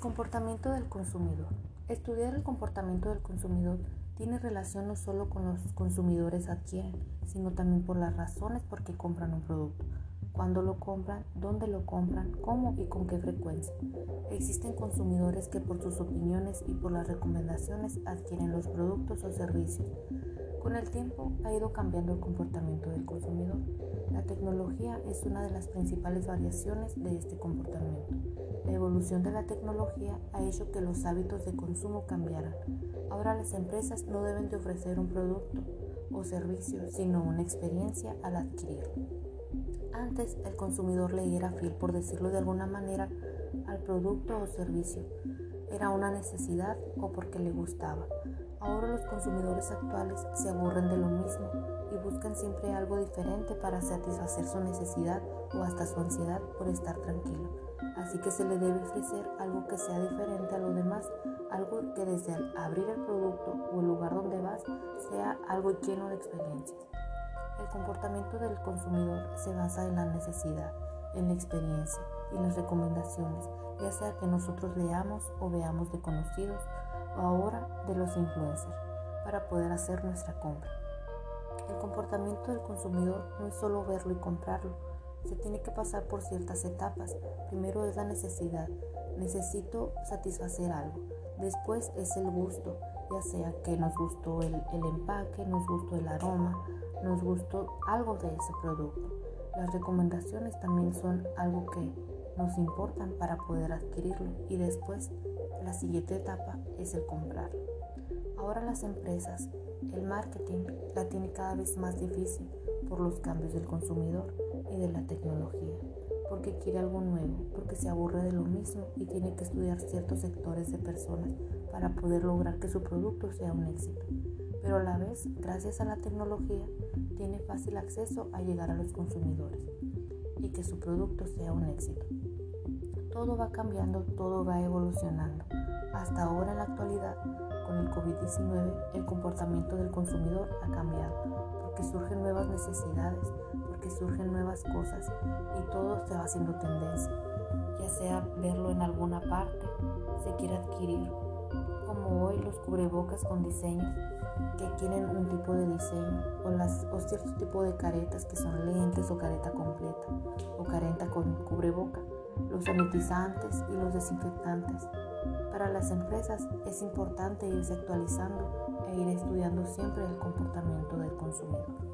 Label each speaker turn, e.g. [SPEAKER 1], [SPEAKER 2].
[SPEAKER 1] comportamiento del consumidor. Estudiar el comportamiento del consumidor tiene relación no solo con los consumidores adquieren, sino también por las razones por qué compran un producto, cuándo lo compran, dónde lo compran, cómo y con qué frecuencia. Existen consumidores que por sus opiniones y por las recomendaciones adquieren los productos o servicios. Con el tiempo ha ido cambiando el comportamiento del consumidor. La tecnología es una de las principales variaciones de este comportamiento. Evolución de la tecnología ha hecho que los hábitos de consumo cambiaran. Ahora las empresas no deben de ofrecer un producto o servicio, sino una experiencia al adquirirlo. Antes el consumidor le era fiel, por decirlo de alguna manera, al producto o servicio. Era una necesidad o porque le gustaba. Ahora los consumidores actuales se aburren de lo mismo y buscan siempre algo diferente para satisfacer su necesidad o hasta su ansiedad por estar tranquilo. Así que se le debe ofrecer algo que sea diferente a lo demás, algo que desde abrir el producto o el lugar donde vas sea algo lleno de experiencias. El comportamiento del consumidor se basa en la necesidad, en la experiencia y las recomendaciones, ya sea que nosotros leamos o veamos de conocidos o ahora de los influencers para poder hacer nuestra compra. El comportamiento del consumidor no es solo verlo y comprarlo, se tiene que pasar por ciertas etapas. Primero es la necesidad, necesito satisfacer algo. Después es el gusto, ya sea que nos gustó el, empaque, nos gustó el aroma, nos gustó algo de ese producto. Las recomendaciones también son algo que nos importan para poder adquirirlo y después la siguiente etapa es el comprar. Ahora las empresas, el marketing la tiene cada vez más difícil por los cambios del consumidor y de la tecnología, porque quiere algo nuevo, porque se aburre de lo mismo y tiene que estudiar ciertos sectores de personas para poder lograr que su producto sea un éxito. Pero a la vez, gracias a la tecnología, tiene fácil acceso a llegar a los consumidores y que su producto sea un éxito. Todo va cambiando, todo va evolucionando. Hasta ahora en la actualidad, con el COVID-19, el comportamiento del consumidor ha cambiado, porque surgen nuevas necesidades, porque surgen nuevas cosas y todo se va haciendo tendencia, ya sea verlo en alguna parte, se quiere adquirir, como hoy los cubrebocas con diseños que quieren un tipo de diseño o, las, o cierto tipo de caretas que son lentes o careta completa o careta con cubreboca los sanitizantes y los desinfectantes. Para las empresas es importante irse actualizando e ir estudiando siempre el comportamiento del consumidor.